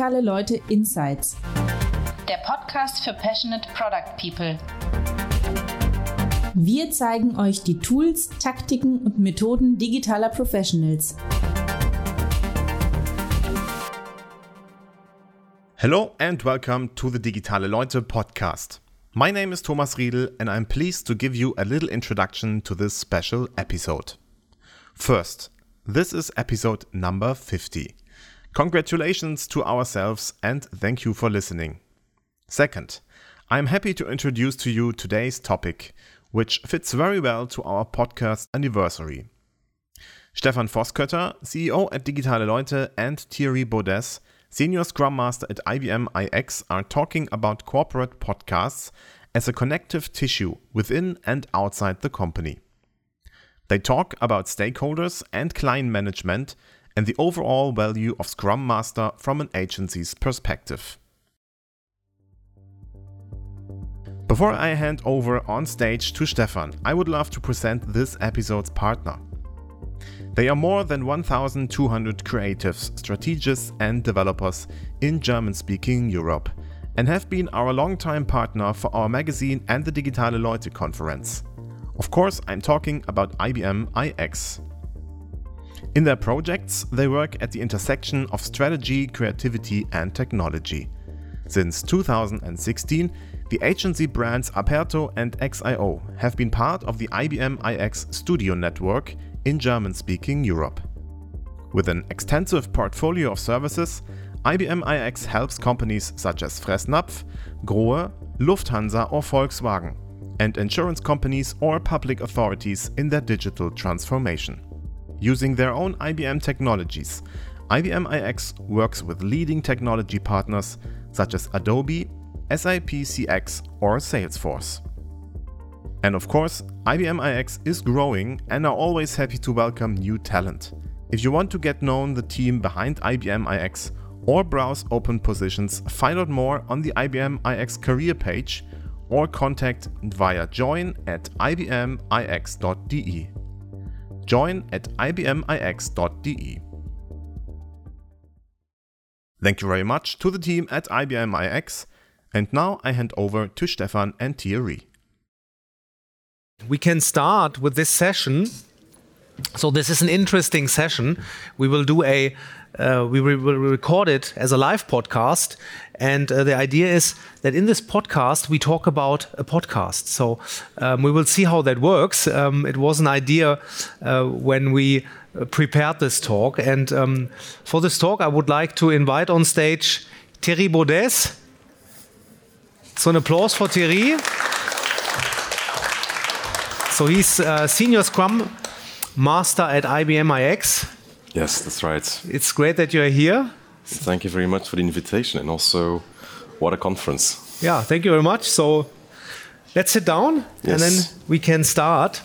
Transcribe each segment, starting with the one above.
Digitale Leute Insights. Der Podcast für Passionate Product People. Wir zeigen euch die Tools, Taktiken und Methoden digitaler Professionals. Hello and welcome to the Digitale Leute podcast. My name is Thomas Riedel and I'm pleased to give you a little introduction to this special episode. First, this is episode number 50. Congratulations to ourselves and thank you for listening. Second, I'm happy to introduce to you today's topic, which fits very well to our podcast anniversary. Stefan Voskötter, CEO at Digitale Leute, and Thierry Baudes, Senior Scrum Master at IBM iX, are talking about corporate podcasts as a connective tissue within and outside the company. They talk about stakeholders and client management and the overall value of Scrum Master from an agency's perspective. Before I hand over on stage to Stefan, I would love to present this episode's partner. They are more than 1,200 creatives, strategists, and developers in German speaking Europe and have been our longtime partner for our magazine and the Digitale Leute conference. Of course, I'm talking about IBM iX. In their projects, they work at the intersection of strategy, creativity, and technology. Since 2016, the agency brands Aperto and XIO have been part of the IBM iX Studio network in German speaking Europe. With an extensive portfolio of services, IBM iX helps companies such as Fressnapf, Grohe, Lufthansa, or Volkswagen and insurance companies or public authorities in their digital transformation. Using their own IBM technologies, IBM iX works with leading technology partners such as Adobe, SAP CX, or Salesforce. And of course, IBM iX is growing and are always happy to welcome new talent. If you want to get known the team behind IBM iX or browse open positions, find out more on the IBM iX career page or contact via join at ibmix.de. Join at ibmix.de. Thank you very much to the team at IBM iX, and now I hand over to Stefan and Thierry. We can start with this session. So this is an interesting session. We will do a uh, we will record it as a live podcast. And uh, the idea is that in this podcast, we talk about a podcast. So um, we will see how that works. Um, it was an idea uh, when we uh, prepared this talk. And um, for this talk, I would like to invite on stage Thierry Baudes. So an applause for Thierry. So he's uh, senior Scrum Master at IBM iX. Yes, that's right. It's great that you're here. Thank you very much for the invitation and also what a conference. Yeah, thank you very much. So let's sit down yes. and then we can start.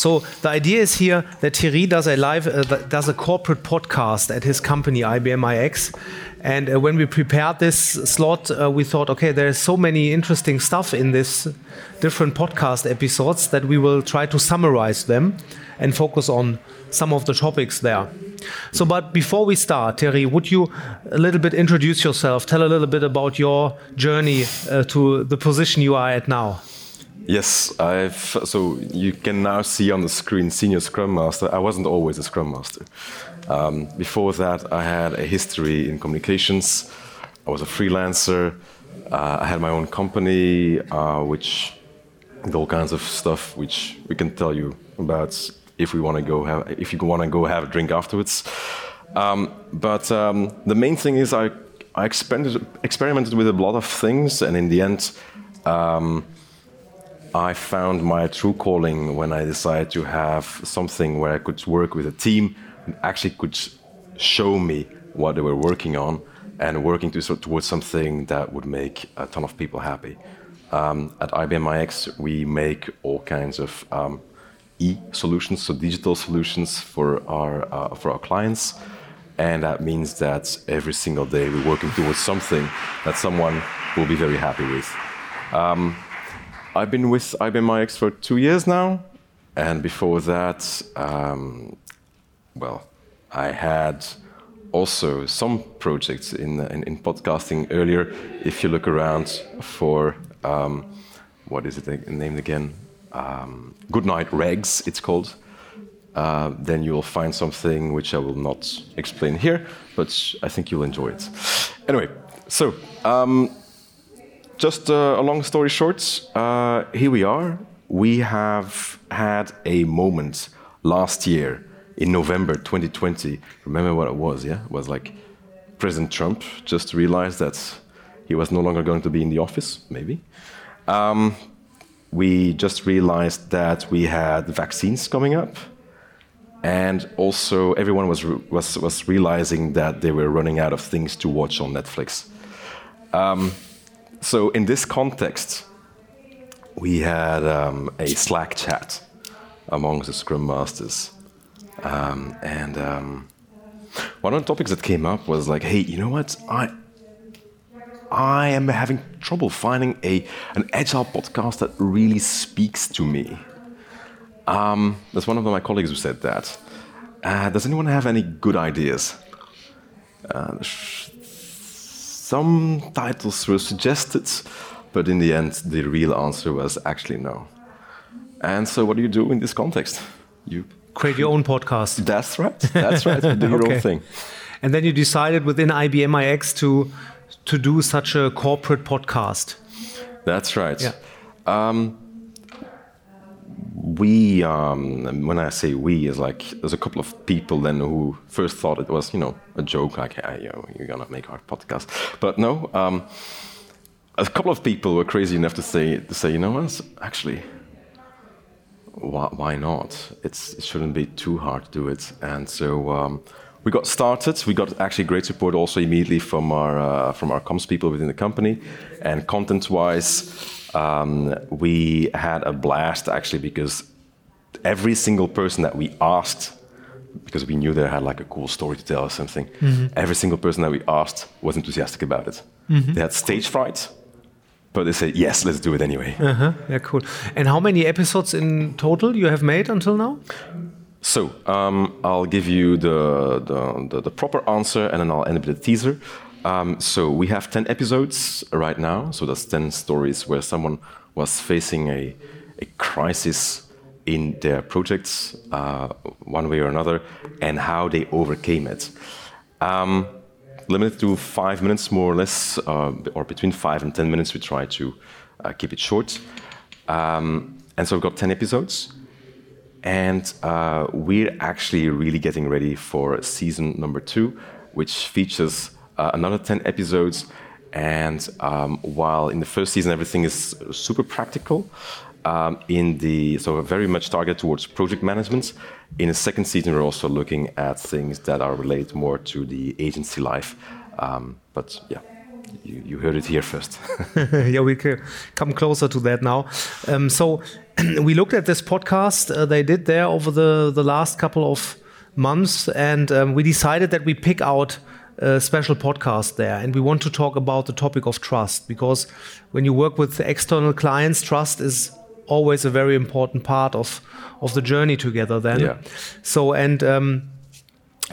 So the idea is here that Thierry does a live, uh, does a corporate podcast at his company IBM iX, and uh, when we prepared this slot, uh, we thought, okay, there's so many interesting stuff in this different podcast episodes that we will try to summarize them and focus on some of the topics there. So, but before we start, Thierry, would you a little bit introduce yourself? Tell a little bit about your journey uh, to the position you are at now. Yes, I've so you can now see on the screen senior Scrum Master. I wasn't always a Scrum Master. Um, before that, I had a history in communications. I was a freelancer. Uh, I had my own company, uh, which did all kinds of stuff, which we can tell you about if we want to go have if you want to go have a drink afterwards. Um, but um, the main thing is I I experimented, experimented with a lot of things, and in the end. Um, I found my true calling when I decided to have something where I could work with a team and actually could show me what they were working on and working to, towards something that would make a ton of people happy. Um, at IBM iX, we make all kinds of um, e solutions, so digital solutions for our uh, for our clients, and that means that every single day we're working towards something that someone will be very happy with. Um, I've been with IBM iX for two years now, and before that, um, well, I had also some projects in, in, in podcasting earlier. If you look around for um, what is it named again? Um, Goodnight Regs, it's called. Uh, then you will find something which I will not explain here, but I think you'll enjoy it. Anyway, so um, just uh, a long story short, uh, here we are. We have had a moment last year in November 2020. Remember what it was, yeah? It was like President Trump just realized that he was no longer going to be in the office, maybe. Um, we just realized that we had vaccines coming up. And also, everyone was, was, was realizing that they were running out of things to watch on Netflix. Um, so, in this context, we had um, a Slack chat amongst the Scrum Masters. Um, and um, one of the topics that came up was like, hey, you know what? I, I am having trouble finding a, an agile podcast that really speaks to me. Um, that's one of my colleagues who said that. Uh, does anyone have any good ideas? Uh, some titles were suggested, but in the end, the real answer was actually no. And so, what do you do in this context? You create your own podcast. That's right. That's right. do your okay. own thing. And then you decided within IBM iX to to do such a corporate podcast. That's right. Yeah. Um, we, um, when I say we, is like there's a couple of people then who first thought it was, you know, a joke, like, hey, yo, you're gonna make our podcast. But no, um, a couple of people were crazy enough to say, to say, you know what, actually, why, why not? It's, it shouldn't be too hard to do it. And so um, we got started. We got actually great support also immediately from our uh, from our comms people within the company, and content-wise um, we had a blast actually because every single person that we asked, because we knew they had like a cool story to tell or something, mm-hmm. every single person that we asked was enthusiastic about it. Mm-hmm. They had stage fright, but they said yes, let's do it anyway. Uh-huh. Yeah, cool. And how many episodes in total you have made until now? So um, I'll give you the, the, the, the proper answer, and then I'll end with a teaser. Um, so we have 10 episodes right now. So that's 10 stories where someone was facing a, a crisis in their projects, uh, one way or another, and how they overcame it. Um, limited to five minutes, more or less, uh, or between five and 10 minutes, we try to uh, keep it short. Um, and so we've got 10 episodes. And uh, we're actually really getting ready for season number two, which features uh, another 10 episodes. And um, while in the first season everything is super practical, um, in the so very much targeted towards project management. In the second season, we're also looking at things that are related more to the agency life. Um, but yeah, you, you, heard it here first. yeah, we can come closer to that now. Um, so we looked at this podcast uh, they did there over the the last couple of months, and um, we decided that we pick out a special podcast there. And we want to talk about the topic of trust because when you work with external clients, trust is always a very important part of, of the journey together then. Yeah. So, and um,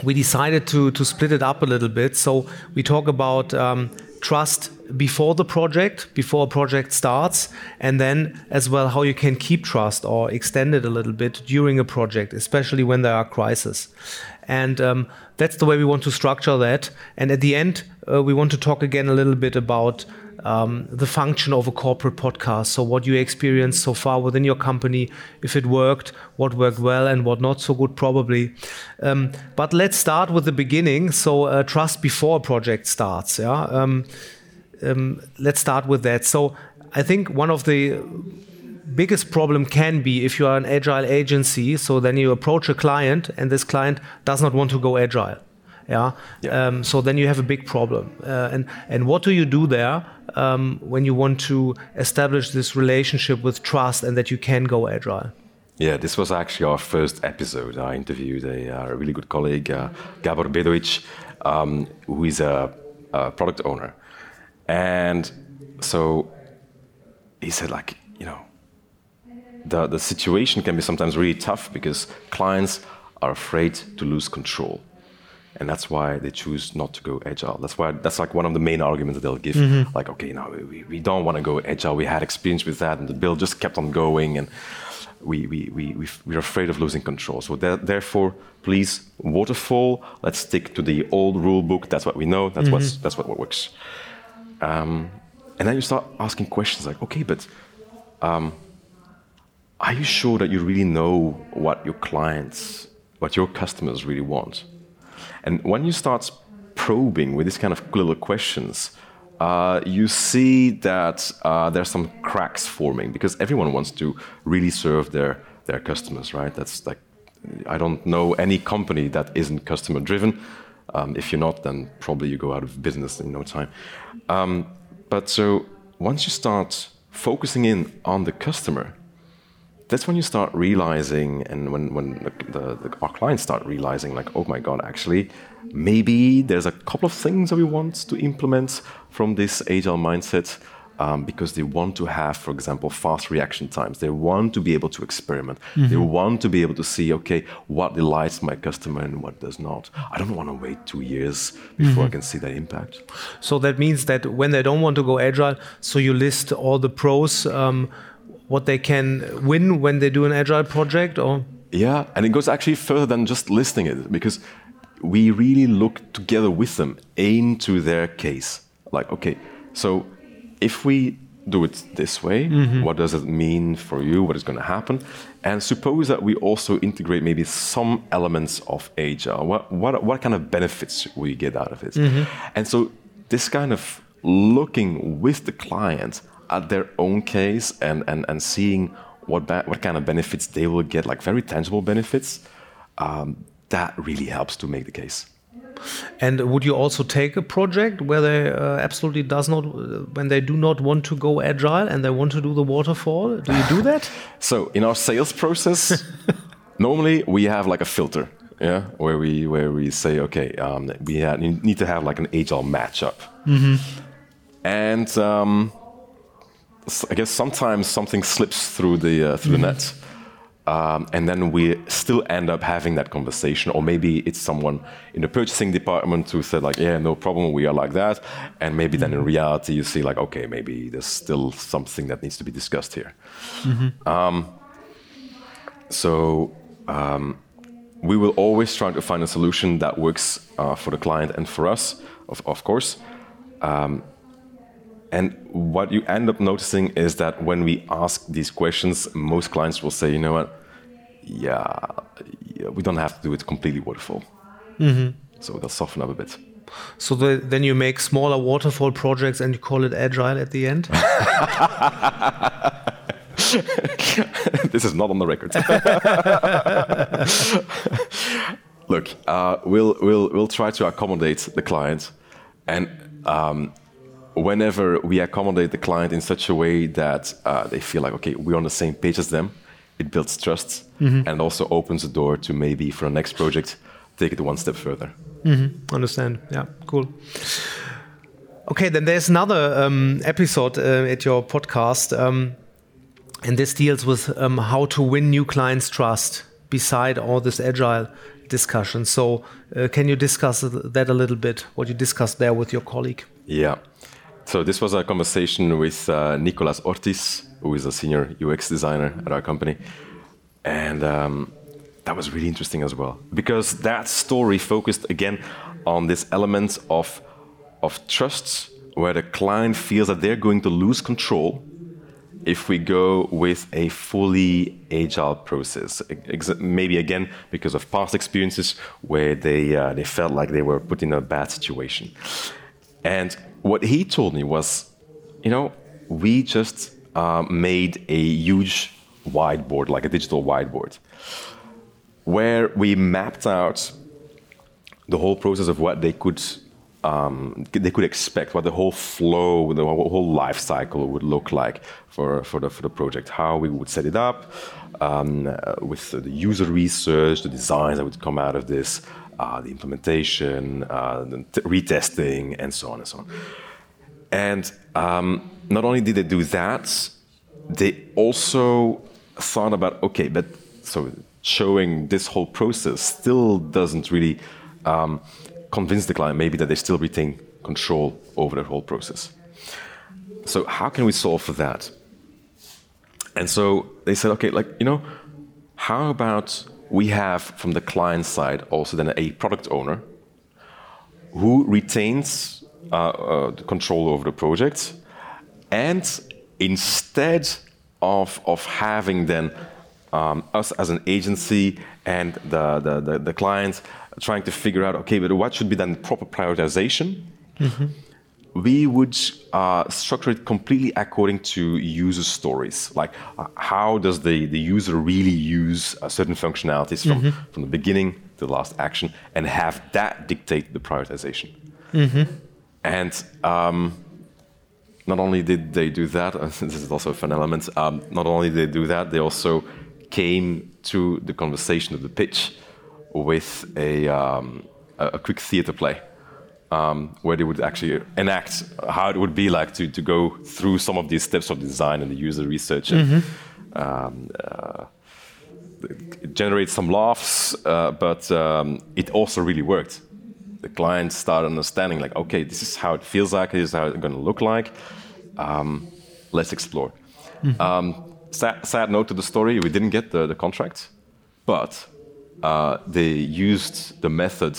we decided to, to split it up a little bit. So we talk about um, trust before the project, before a project starts, and then as well how you can keep trust or extend it a little bit during a project, especially when there are crises. And um, that's the way we want to structure that. And at the end, uh, we want to talk again a little bit about um, the function of a corporate podcast. So, what you experienced so far within your company, if it worked, what worked well, and what not so good, probably. Um, but let's start with the beginning. So, uh, trust before a project starts. Yeah. Um, um let's start with that. So, I think one of the biggest problem can be if you are an agile agency. So then you approach a client, and this client does not want to go agile. Yeah. yeah. Um, so then you have a big problem. Uh, and and what do you do there um, when you want to establish this relationship with trust and that you can go agile? Yeah, this was actually our first episode. I interviewed a, uh, a really good colleague, uh, Gabor Bedovic, um, who is a, a product owner, and so he said, like, you know, the, the situation can be sometimes really tough because clients are afraid to lose control. And that's why they choose not to go agile. That's why that's like one of the main arguments that they'll give. Mm-hmm. Like, okay, now we, we don't want to go agile. We had experience with that, and the build just kept on going, and we we we we we're afraid of losing control. So therefore, please, waterfall. Let's stick to the old rule book. That's what we know. That's mm-hmm. what's that's what works. Um, and then you start asking questions like, okay, but um, are you sure that you really know what your clients, what your customers really want? And when you start probing with these kind of little questions, uh, you see that uh, there's some cracks forming because everyone wants to really serve their their customers, right? That's like I don't know any company that isn't customer driven. Um, if you're not, then probably you go out of business in no time. Um, but so once you start focusing in on the customer, that's when you start realizing, and when, when the, the, the, our clients start realizing, like, oh my God, actually, maybe there's a couple of things that we want to implement from this agile mindset. Um, because they want to have, for example, fast reaction times. They want to be able to experiment. Mm-hmm. They want to be able to see, okay, what delights my customer and what does not. I don't want to wait two years before mm-hmm. I can see that impact. So that means that when they don't want to go agile, so you list all the pros. Um, what they can win when they do an agile project or? Yeah and it goes actually further than just listing it because we really look together with them into their case. Like okay so if we do it this way mm-hmm. what does it mean for you? What is going to happen? And suppose that we also integrate maybe some elements of agile. What what, what kind of benefits we get out of it? Mm-hmm. and so this kind of looking with the client at their own case and, and, and seeing what, what kind of benefits they will get, like very tangible benefits, um, that really helps to make the case. And would you also take a project where they uh, absolutely does not, when they do not want to go agile and they want to do the waterfall? Do you do that? so in our sales process, normally we have like a filter, yeah, where we where we say, okay, um, we have, need to have like an agile matchup, mm -hmm. and um, I guess sometimes something slips through the uh, through mm-hmm. the net. Um, and then we still end up having that conversation, or maybe it's someone in the purchasing department who said like, "Yeah, no problem, we are like that," and maybe then in mm-hmm. reality you see like, "Okay, maybe there's still something that needs to be discussed here." Mm-hmm. Um, so um, we will always try to find a solution that works uh, for the client and for us, of, of course. Um, and what you end up noticing is that when we ask these questions, most clients will say, you know what, yeah, yeah we don't have to do it completely waterfall. Mm-hmm. So they'll soften up a bit. So the, then you make smaller waterfall projects and you call it agile at the end? this is not on the record. Look, uh, we'll, we'll, we'll try to accommodate the client. And um, whenever we accommodate the client in such a way that uh, they feel like, okay, we're on the same page as them, it builds trust mm-hmm. and also opens the door to maybe for the next project take it one step further. Mm-hmm. Understand? Yeah, cool. Okay, then there's another um, episode uh, at your podcast, um, and this deals with um, how to win new clients' trust beside all this agile discussion. So, uh, can you discuss that a little bit? What you discussed there with your colleague? Yeah. So this was a conversation with uh, Nicolas Ortiz, who is a senior UX designer at our company, and um, that was really interesting as well because that story focused again on this element of of trust, where the client feels that they're going to lose control if we go with a fully agile process. Maybe again because of past experiences where they uh, they felt like they were put in a bad situation, and what he told me was, you know, we just uh, made a huge whiteboard, like a digital whiteboard, where we mapped out the whole process of what they could um, they could expect, what the whole flow, the whole life cycle would look like for, for, the, for the project, how we would set it up, um, uh, with the user research, the designs that would come out of this, uh, the implementation, uh, the retesting, and so on and so on. And um, not only did they do that, they also thought about okay, but so showing this whole process still doesn't really um, convince the client maybe that they still retain control over the whole process. So how can we solve for that? And so they said, okay, like you know, how about we have from the client side also then a product owner who retains uh, uh, control over the project, and instead of of having then um, us as an agency and the, the, the, the, client trying to figure out, okay, but what should be then proper prioritization? Mm-hmm. We would uh, structure it completely according to user stories. Like, uh, how does the, the user really use uh, certain functionalities from, mm-hmm. from the beginning to the last action and have that dictate the prioritization? Mm-hmm. And um, not only did they do that, this is also a fun element, um, not only did they do that, they also came to the conversation of the pitch with a, um, a quick theater play um, where they would actually enact how it would be like to, to go through some of these steps of design and the user research and mm-hmm. um, uh, generate some laughs, uh, but um, it also really worked. The client started understanding, like, okay, this is how it feels like, this is how it's going to look like. Um, let's explore. Mm-hmm. Um, sad, sad, note to the story: we didn't get the, the contract, but uh, they used the method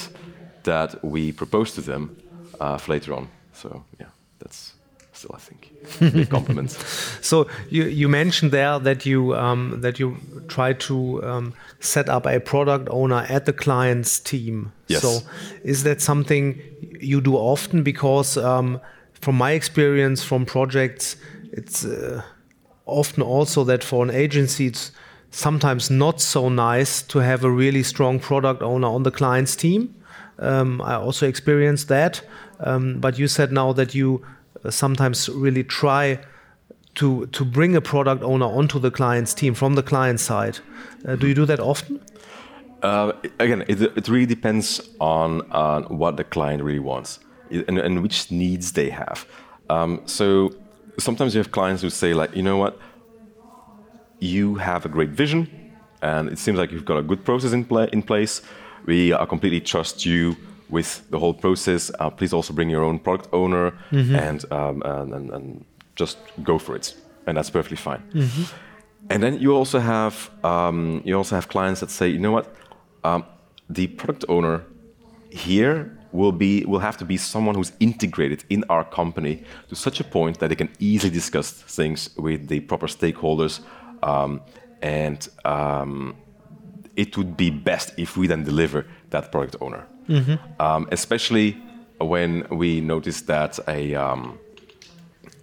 that we propose to them uh, later on. So yeah, that's still, I think, big compliments. so you, you mentioned there that you um, that you try to um, set up a product owner at the client's team. Yes. So is that something you do often? Because um, from my experience from projects, it's uh, often also that for an agency it's sometimes not so nice to have a really strong product owner on the client's team. Um, I also experienced that. Um, but you said now that you uh, sometimes really try to to bring a product owner onto the client's team from the client side. Uh, do you do that often? Uh, again, it, it really depends on, what the client really wants and, and which needs they have. Um, so sometimes you have clients who say like, you know what, you have a great vision, and it seems like you've got a good process in, pla in place. We uh, completely trust you with the whole process. Uh, please also bring your own product owner mm -hmm. and, um, and, and, and, just go for it, and that's perfectly fine. Mm -hmm. And then you also have um, you also have clients that say, you know what, um, the product owner here will be will have to be someone who's integrated in our company to such a point that they can easily discuss things with the proper stakeholders um, and um, it would be best if we then deliver that product owner mm-hmm. um, especially when we notice that a um,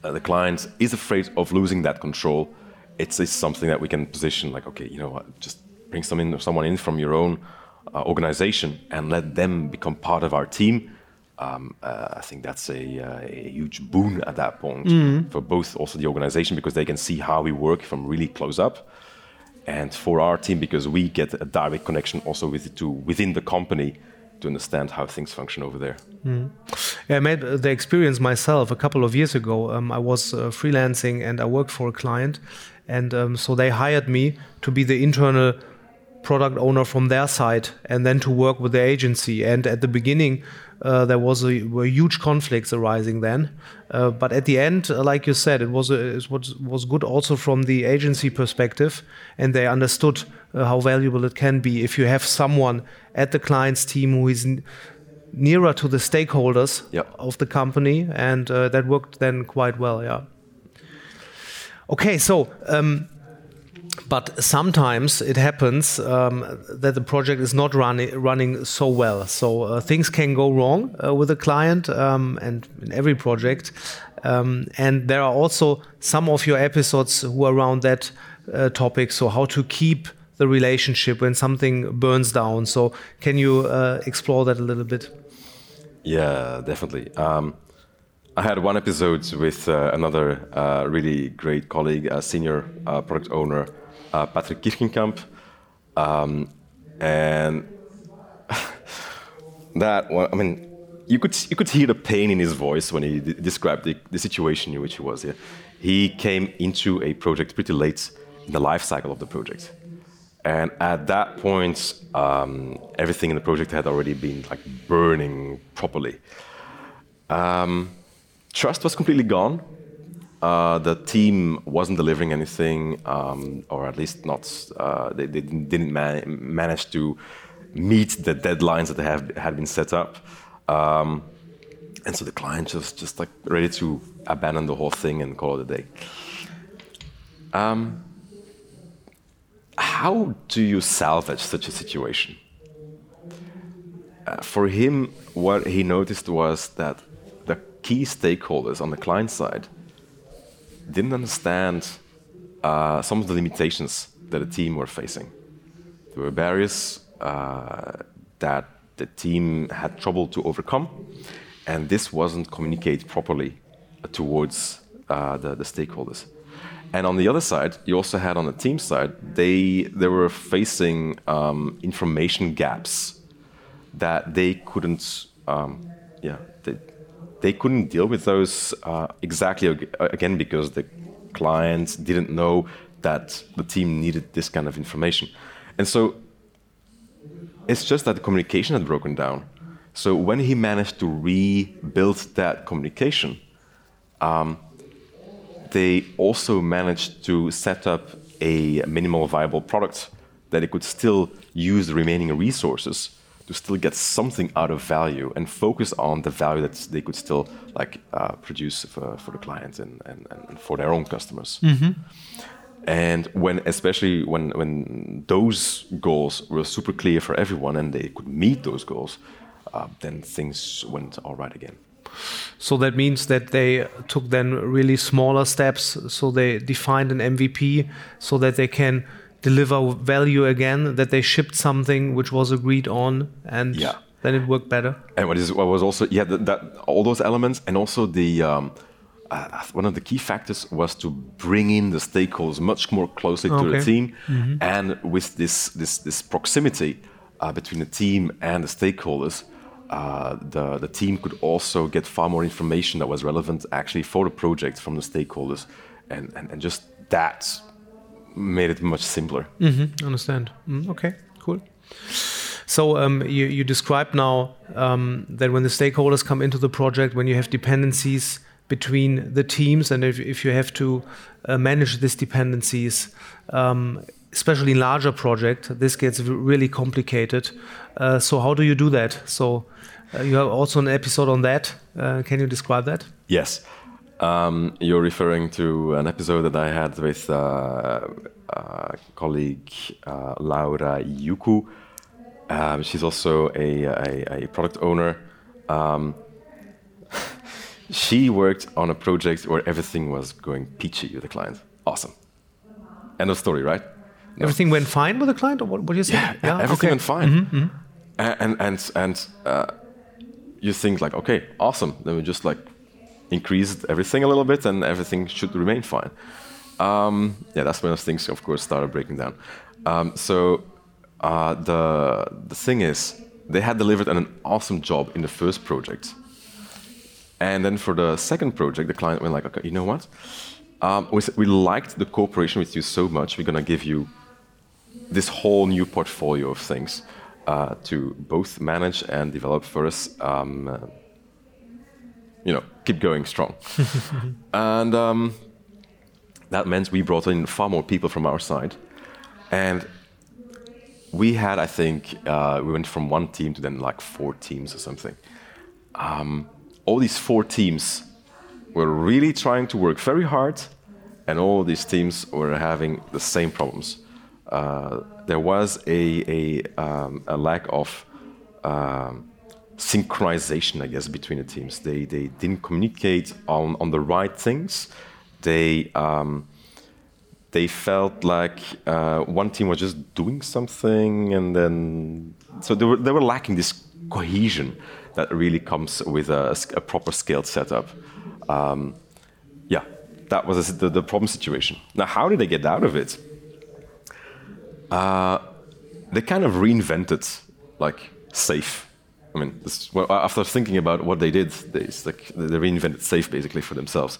uh, the client is afraid of losing that control it's, it's something that we can position like okay you know what just bring some in, someone in from your own uh, organization and let them become part of our team, um, uh, I think that's a, uh, a, huge boon at that point mm-hmm. for both also the organization because they can see how we work from really close up, and for our team because we get a direct connection also with to within the company to understand how things function over there. Mm. Yeah, I made the experience myself a couple of years ago. Um, I was uh, freelancing and I worked for a client, and um, so they hired me to be the internal product owner from their side and then to work with the agency. And at the beginning, there was a, were huge conflicts arising then. Uh, but at the end, uh, like you said, it was a, it was was good also from the agency perspective, and they understood uh, how valuable it can be if you have someone at the client's team who is nearer to the stakeholders of the company, and uh, that worked then quite well. Yeah. Okay, so. Um, but sometimes it happens um, that the project is not running running so well. So uh, things can go wrong uh, with a client um, and in every project. Um, and there are also some of your episodes who are around that uh, topic. So how to keep the relationship when something burns down. So can you uh, explore that a little bit? Yeah, definitely. Um, I had one episode with uh, another uh, really great colleague, a senior product owner uh, Patrick Kirchenkamp. Um, and that one, I mean, you could, you could hear the pain in his voice when he described the, the situation in which he was. Yeah? He came into a project pretty late in the life cycle of the project. And at that point, um, everything in the project had already been like burning properly. Um, trust was completely gone. Uh, the team wasn't delivering anything, um, or at least not. Uh, they, they, didn't man manage to meet the deadlines that have, had been set up. Um, and so the client was just like ready to abandon the whole thing and call it a day. Um, how do you salvage such a situation? Uh, for him, what he noticed was that the key stakeholders on the client side didn't understand uh, some of the limitations that the team were facing. There were barriers uh, that the team had trouble to overcome, and this wasn't communicated properly towards uh, the, the stakeholders. And on the other side, you also had on the team side, they they were facing um, information gaps that they couldn't, um, yeah, they, couldn't deal with those uh, exactly again because the clients didn't know that the team needed this kind of information, and so it's just that the communication had broken down. So when he managed to rebuild that communication, um, they also managed to set up a minimal viable product that they could still use the remaining resources to still get something out of value and focus on the value that they could still like uh, produce for, for, the client and, and, and, for their own customers. Mm-hmm. And when, especially when, when those goals were super clear for everyone and they could meet those goals, uh, then things went all right again. So that means that they took then really smaller steps. So they defined an MVP so that they can deliver value again, that they shipped something which was agreed on, and yeah. then it worked better. And what is what was also yeah that, that all those elements and also the. Um, uh, one of the key factors was to bring in the stakeholders much more closely to the team, mm -hmm. and with this this this proximity uh, between the team and the stakeholders, uh, the, the team could also get far more information that was relevant actually for the project from the stakeholders. And, and, and just that made it much simpler. Mm-hmm, understand. Mm, okay, cool. So um, you, you described now um, that when the stakeholders come into the project, when you have dependencies between the teams, and if, if you have to uh, manage these dependencies, um, especially in larger projects, this gets really complicated. Uh, so how do you do that? So uh, you have also an episode on that. Uh, can you describe that? Yes. Um, you're referring to an episode that I had with uh, colleague uh, Laura Yuku. Um, she's also a, a, a product owner. Um, she worked on a project where everything was going peachy with the client. Awesome. End of story, right? Everything went fine with the client, or what, what do you say? Yeah, yeah everything okay. went fine. Mm -hmm, mm -hmm. And and and uh, you think like, okay, awesome. Then we just like increased everything a little bit, and everything should remain fine. Um, yeah, that's when things, of course, started breaking down. Um, so uh, the the thing is, they had delivered an awesome job in the first project, and then for the second project, the client went like, okay, you know what? Um, we, we liked the cooperation with you so much. We're gonna give you this whole new portfolio of things uh, to both manage and develop for us. You know, keep going strong. and um, that meant we brought in far more people from our side. And we had, I think, uh, we went from one team to then like four teams or something. Um, all these four teams were really trying to work very hard, and all these teams were having the same problems. Uh, there was a, a, um, a lack of um, synchronization, I guess, between the teams. They, they didn't communicate on, on the right things. They, um, they felt like uh, one team was just doing something, and then so they were, they were lacking this cohesion that really comes with a, a proper scaled setup. Um, yeah, that was the, the problem situation. Now, how did they get out of it? uh, they kind of reinvented like SAFe. I mean, this, well, after thinking about what they did, they, like, they reinvented SAFe basically for themselves.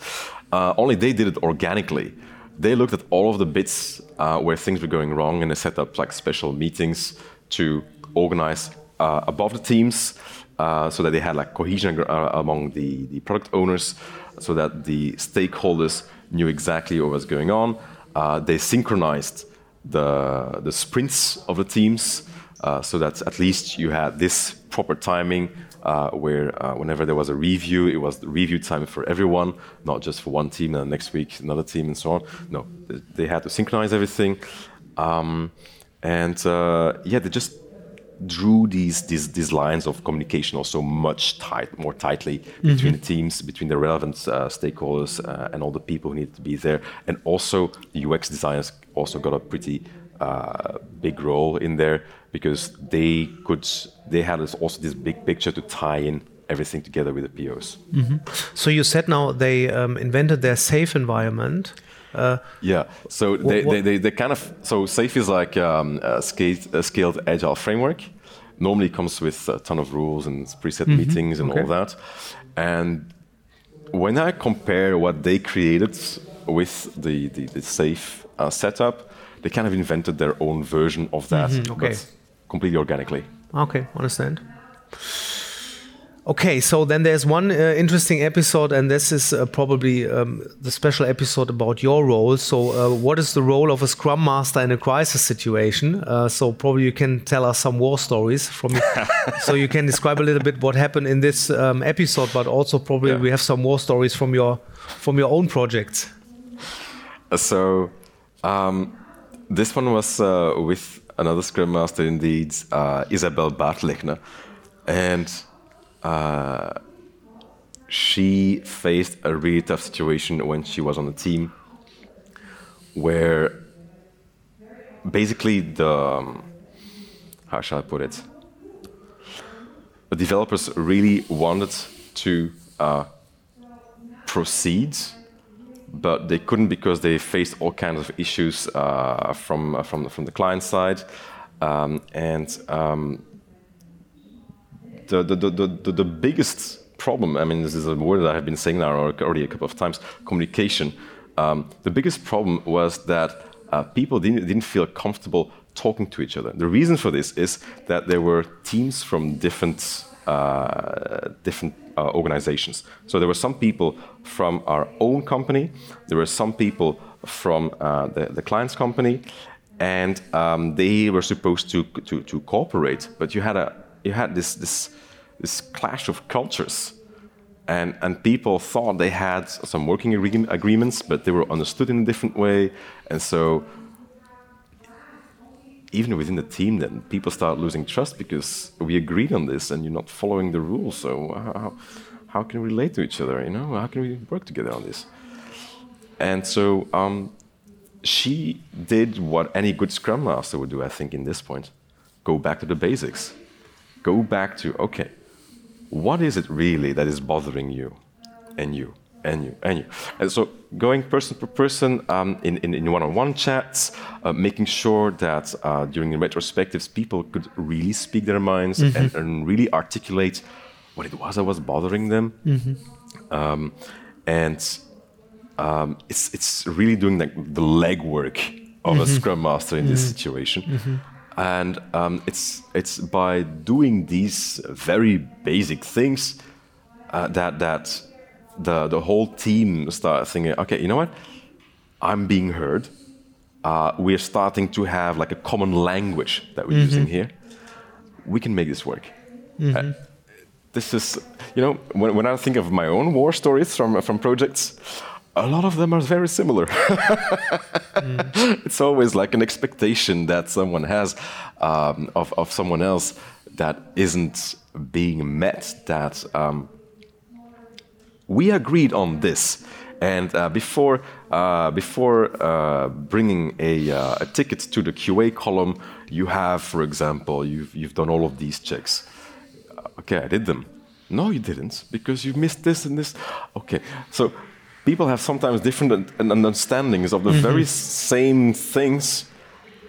Uh, only they did it organically. they looked at all of the bits uh, where things were going wrong and they set up like special meetings to organize uh, above the teams uh, so that they had like cohesion uh, among the, the product owners so that the stakeholders knew exactly what was going on. Uh, they synchronized the, the sprints of the teams uh, so that at least you had this proper timing uh, where uh, whenever there was a review, it was the review time for everyone, not just for one team, and next week another team, and so on. No, they had to synchronize everything. Um, and uh, yeah, they just drew these, these, these lines of communication also much tight, more tightly mm-hmm. between the teams, between the relevant uh, stakeholders uh, and all the people who need to be there. And also the UX designers also got a pretty uh, big role in there because they could they had this, also this big picture to tie in everything together with the POs. Mm-hmm. So you said now they um, invented their SAFe environment. Uh, yeah, so they, they, they, they, kind of so SAFe is like um, a, scaled, a scaled agile framework. Normally comes with a ton of rules and preset mm-hmm. meetings and okay. all that. And when I compare what they created with the, the, the SAFe uh, setup, they kind of invented their own version of that, mm-hmm, okay. completely organically. Okay, understand. Okay, so then there's one uh, interesting episode, and this is uh, probably um, the special episode about your role. So, uh, what is the role of a Scrum Master in a crisis situation? Uh, so, probably you can tell us some war stories from. so, you can describe a little bit what happened in this um, episode, but also probably yeah. we have some war stories from your from your own projects. So, um, this one was uh, with another Scrum Master, indeed, uh, Isabel Bartlechner, and uh, she faced a really tough situation when she was on the team where basically the um, how shall I put it? The developers really wanted to uh, proceed but they couldn't because they faced all kinds of issues uh, from, uh, from, from the client side um, and um, the, the, the, the, the biggest problem, I mean, this is a word that I've been saying now already a couple of times communication. Um, the biggest problem was that uh, people didn't, didn't feel comfortable talking to each other. The reason for this is that there were teams from different, uh, different uh, organizations. So there were some people from our own company, there were some people from uh, the, the client's company, and um, they were supposed to, to, to cooperate, but you had a you had this this this clash of cultures, and and people thought they had some working agreements, but they were understood in a different way, and so even within the team, then people start losing trust because we agreed on this, and you're not following the rules. So how how can we relate to each other? You know, how can we work together on this? And so um, she did what any good Scrum Master would do, I think, in this point: go back to the basics go back to okay, what is it really that is bothering you and you and you and you? And so going person per person um, in, in, in one-on-one chats, uh, making sure that uh, during the retrospectives people could really speak their minds mm-hmm. and, and, really articulate what it was that was bothering them. Mm-hmm. Um, and um, it's, it's really doing like the legwork of mm-hmm. a scrum master in this mm-hmm. situation. Mm-hmm. And um, it's, it's by doing these very basic things uh, that, that the, the whole team start thinking, okay, you know what? I'm being heard. Uh, we're starting to have like a common language that we're mm-hmm. using here. We can make this work. Mm-hmm. Uh, this is, you know, when, when I think of my own war stories from, from projects, a lot of them are very similar. mm. It's always like an expectation that someone has um, of, of someone else that isn't being met, that um, we agreed on this. And uh, before, uh, before uh, bringing a, uh, a, ticket to the QA column, you have, for example, you've, you've done all of these checks. Okay, I did them. No, you didn't, because you missed this and this. Okay, so people have sometimes different understandings of the mm -hmm. very same things,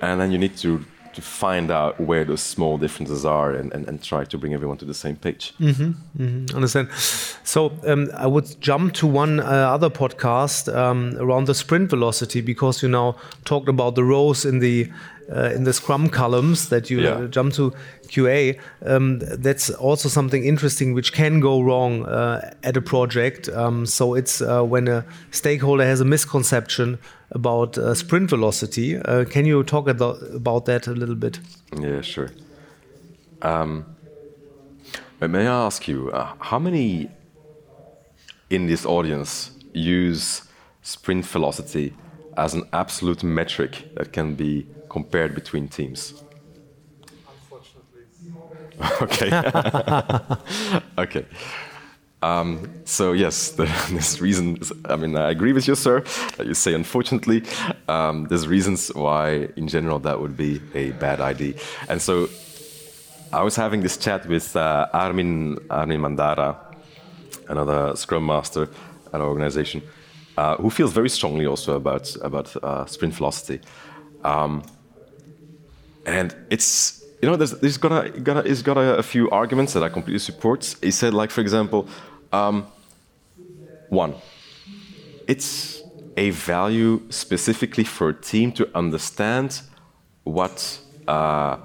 and then you need to to find out where those small differences are and, and, and try to bring everyone to the same page. Mm-hmm, mm-hmm, Understand. So um, I would jump to one uh, other podcast um, around the sprint velocity because you now talked about the rows in the uh, in the Scrum columns that you Yeah. uh, jump to QA. Um, that's also something interesting which can go wrong uh, at a project. Um, so it's uh, when a stakeholder has a misconception about uh, sprint velocity. Uh, can you talk about about that a little bit? Yeah, sure. Um, may I ask you, uh, how many in this audience use sprint velocity as an absolute metric that can be compared between teams? Unfortunately. Okay. okay. Um, so yes, the, there's reasons. I mean, I agree with you, sir. That you say, unfortunately, um, there's reasons why, in general, that would be a bad idea. And so, I was having this chat with uh, Armin Armin Mandara, another Scrum Master at our organization, uh, who feels very strongly also about about uh, sprint velocity. Um, and it's you know there's, got a got a, he's got a, a few arguments that I completely support. He said like for example, um, one, it's a value specifically for a team to understand what uh,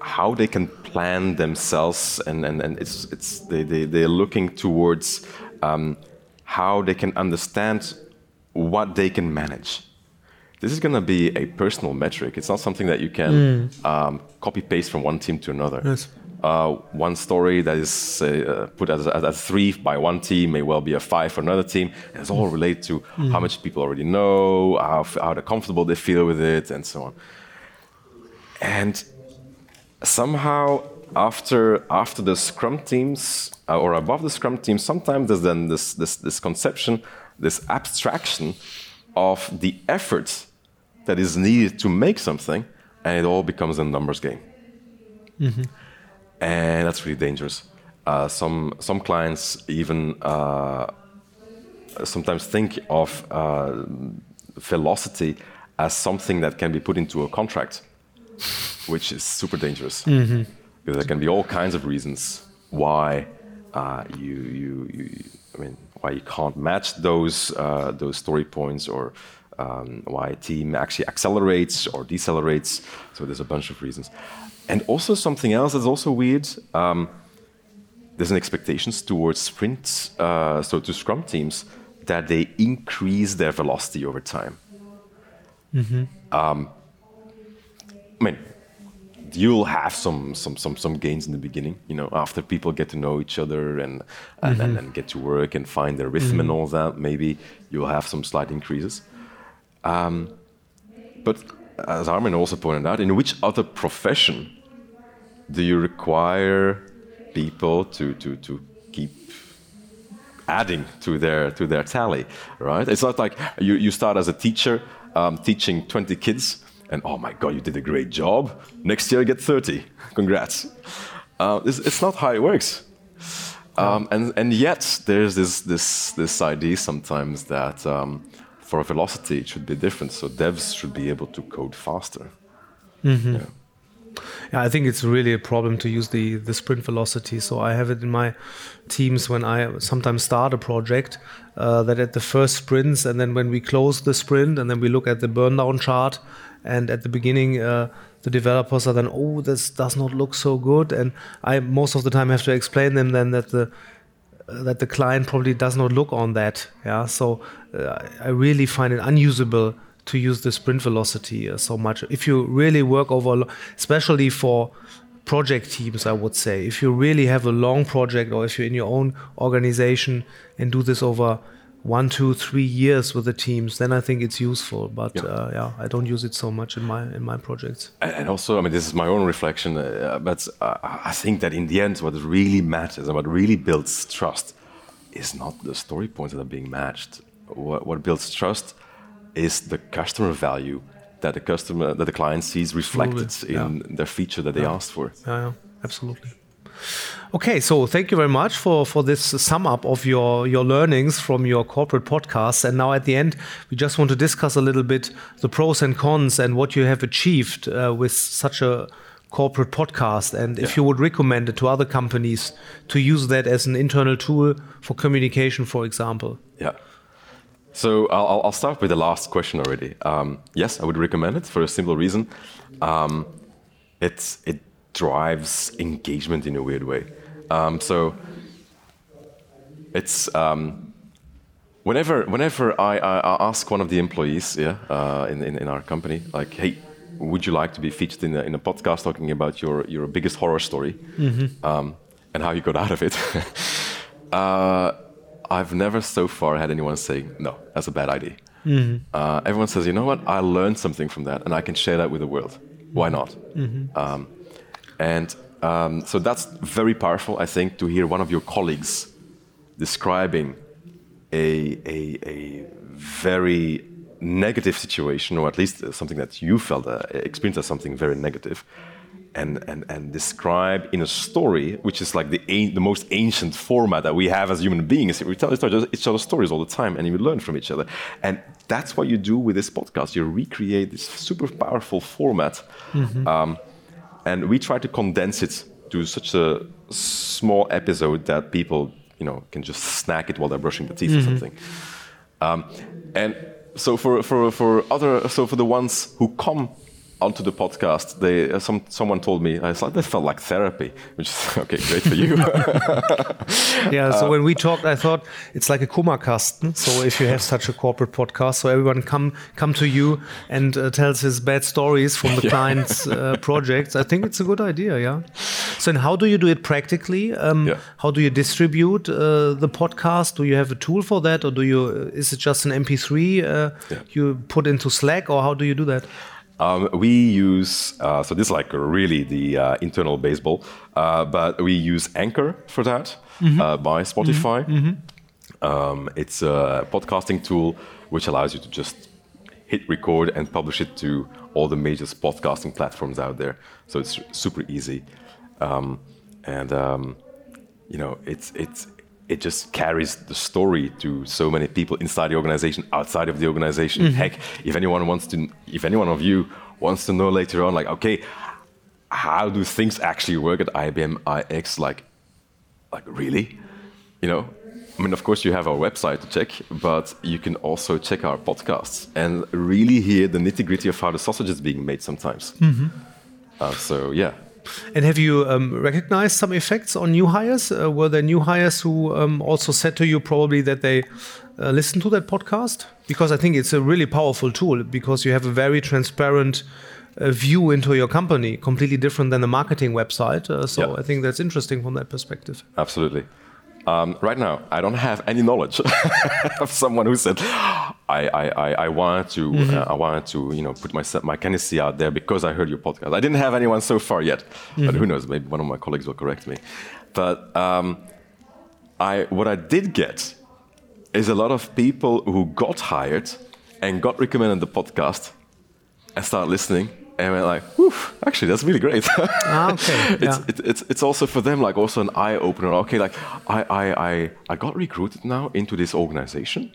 how they can plan themselves and and, and it's it's they, they they're looking towards um, how they can understand what they can manage this is going to be a personal metric. It's not something that you can um, copy paste from one team to another. Yes. Uh, one story that is uh, put as a, as a three by one team may well be a five for another team. And it's all related to how much people already know, how, how comfortable they feel with it, and so on. And somehow after after the scrum teams uh, or above the scrum teams sometimes there's then this, this this conception this abstraction of the effort that is needed to make something and it all becomes a numbers game. And that's really dangerous. Uh, some some clients even uh, sometimes think of uh, velocity as something that can be put into a contract which is super dangerous. Because there can be all kinds of reasons why uh, you, you, you, I mean, why you can't match those uh, those story points, or um, why a team actually accelerates or decelerates. So there's a bunch of reasons, and also something else that's also weird. Um, there's an expectations towards sprints, uh, so to Scrum teams, that they increase their velocity over time. Um, I mean, you'll have some, some some some gains in the beginning, you know, after people get to know each other and and, and, and get to work and find their rhythm and all that. Maybe you'll have some slight increases. Um, but as Armin also pointed out, in which other profession do you require people to to to keep adding to their to their tally, right? It's not like you, you start as a teacher um, teaching 20 kids, and oh my god, you did a great job. Next year, you get 30. Congrats. Uh, it's, it's not how it works. Um, and and yet there's this this this idea sometimes that um, for a velocity it should be different. So devs should be able to code faster. Yeah. Yeah, I think it's really a problem to use the the sprint velocity. So I have it in my teams when I sometimes start a project uh, that at the first sprints and then when we close the sprint and then we look at the burn down chart and at the beginning uh, the developers are then oh this does not look so good and I most of the time have to explain them then that the that the client probably does not look on that. Yeah, so uh, I really find it unusable to use the sprint velocity uh, so much. If you really work over, especially for project teams, I would say, if you really have a long project or if you're in your own organization and do this over one, two, three years with the teams, then I think it's useful. But Yeah. uh, yeah, I don't use it so much in my in my projects. And also, I mean, this is my own reflection, uh, but uh, I think that in the end, what really matters and what really builds trust is not the story points that are being matched. What, what builds trust is the customer value that the customer, that the client sees reflected Absolutely, in the feature that they asked for. Yeah, yeah, absolutely. Okay, so thank you very much for, for this sum up of your, your learnings from your corporate podcast. And now at the end, we just want to discuss a little bit the pros and cons and what you have achieved uh, with such a corporate podcast. And if Yeah. you would recommend it to other companies to use that as an internal tool for communication, for example. Yeah. So I'll, I'll- I'll start with the last question already. Um, yes, I would recommend it for a simple reason. Um, it's, it drives engagement in a weird way. Um, so it's um, whenever whenever I, I, I ask one of the employees, yeah, uh, in, in in our company, like, hey, would you like to be featured in a, in a podcast talking about your your biggest horror story um, and how you got out of it? uh, I've never so far had anyone say no. That's a bad idea. Uh, everyone says, you know what? I learned something from that, and I can share that with the world. Why not? Um, and um, so that's very powerful, I think, to hear one of your colleagues describing a, a, a very negative situation, or at least something that you felt uh, experienced as something very negative, and, and, and describe in a story, which is like the, the most ancient format that we have as human beings. We tell each other, each other stories all the time, and we learn from each other. And that's what you do with this podcast. You recreate this super powerful format. Um, and we try to condense it to such a small episode that people you know can just snack it while they're brushing their teeth or something. Um, and so for, for, for other so for the ones who come onto the podcast they uh, some someone told me I thought they felt like therapy which is okay great for you Yeah, Uh, so when we talked, I thought it's like a Kummerkasten. So if you have such a corporate podcast, so everyone come come to you and uh, tells his bad stories from the client's uh, projects. I think it's a good idea. Yeah. So and how do you do it practically? Um, Yeah. How do you distribute uh, the podcast? Do you have a tool for that, or do you? Is it just an MP3 uh, you put into Slack, or how do you do that? Um, we use uh, so this is like really the uh, internal baseball, uh, but we use Anchor for that uh, by Spotify. Um, it's a podcasting tool which allows you to just hit record and publish it to all the major podcasting platforms out there. So it's super easy, um, and um, you know it's it's it just carries the story to so many people inside the organization, outside of the organization. Heck, if anyone wants to, if anyone of you wants to know later on, like, okay, how do things actually work at IBM iX? Like, like really, you know? I mean, of course, you have our website to check, but you can also check our podcasts and really hear the nitty gritty of how the sausage is being made sometimes. Uh, so yeah, And have you um, recognized some effects on new hires? Uh, were there new hires who um, also said to you probably that they uh, listen to that podcast? Because I think it's a really powerful tool because you have a very transparent uh, view into your company, completely different than the marketing website. Uh, so Yeah. I think that's interesting from that perspective. Absolutely. Um, right now, I don't have any knowledge of someone who said, "I, I, I, I wanted to, uh, I wanted to, you know, put my my candidacy out there because I heard your podcast." I didn't have anyone so far yet, but who knows? Maybe one of my colleagues will correct me. But um, I, what I did get is a lot of people who got hired and got recommended the podcast and started listening and went like, "Whew, actually, that's really great." Ah, okay. it's, yeah. it, it's it's also for them like also an eye opener. Okay, like I, I I I got recruited now into this organization,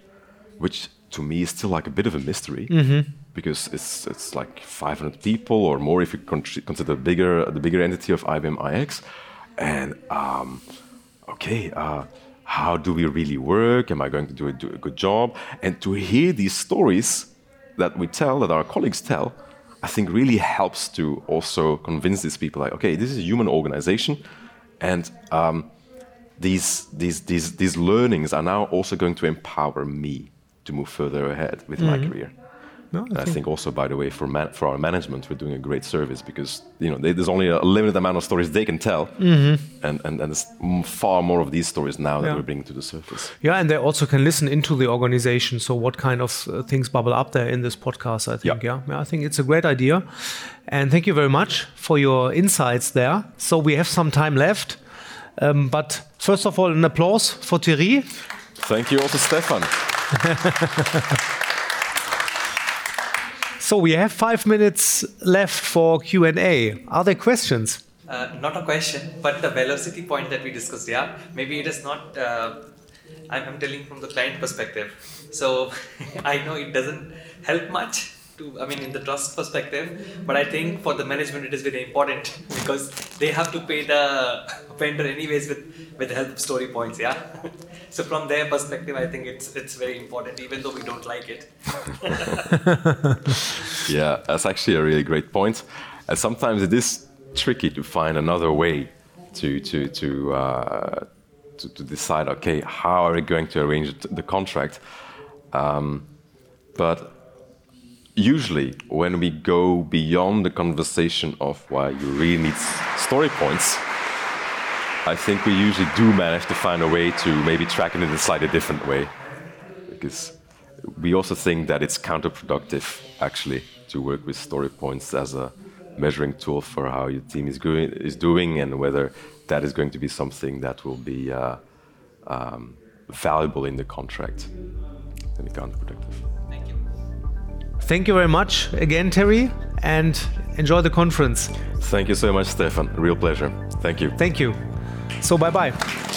which to me is still like a bit of a mystery because it's it's like 500 people or more if you con- consider bigger the bigger entity of IBM iX, and um, okay. Uh, how do we really work? Am I going to do a, do a good job? And to hear these stories that we tell, that our colleagues tell, I think really helps to also convince these people like, okay, this is a human organization, and um, these, these, these, these learnings are now also going to empower me to move further ahead with my career. No, I I think- think also, by the way, for, man, for our management, we're doing a great service because you know they, there's only a limited amount of stories they can tell, and, and, and there's far more of these stories now that Yeah. we're bringing to the surface. Yeah, and they also can listen into the organization. So, what kind of uh, things bubble up there in this podcast? I think, yeah. yeah, I think it's a great idea. And thank you very much for your insights there. So, we have some time left. Um, but first of all, an applause for Thierry. Thank you also, Stefan. So, we have five minutes left for Q&A. Are there questions? Uh, not a question, but the velocity point that we discussed. Yeah, maybe it is not. Uh, I'm, I'm telling from the client perspective. So I know it doesn't help much to, I mean, in the trust perspective, but I think for the management it is very important because they have to pay the vendor anyways with, with the help of story points, yeah. so from their perspective, I think it's it's very important, even though we don't like it. yeah, that's actually a really great point. And sometimes it is tricky to find another way to to to. Uh, to, to, decide, okay, how are we going to arrange the contract? Um, but usually, when we go beyond the conversation of why you really need story points, I think we usually do manage to find a way to maybe track it in a slightly different way. Because we also think that it's counterproductive, actually, to work with story points as a measuring tool for how your team is, going, is doing and whether that is going to be something that will be uh, um, valuable in the contract and counterproductive. Thank you. Thank you very much again, Terry, and enjoy the conference. Thank you so much, Stefan. Real pleasure. Thank you. Thank you. So, bye bye.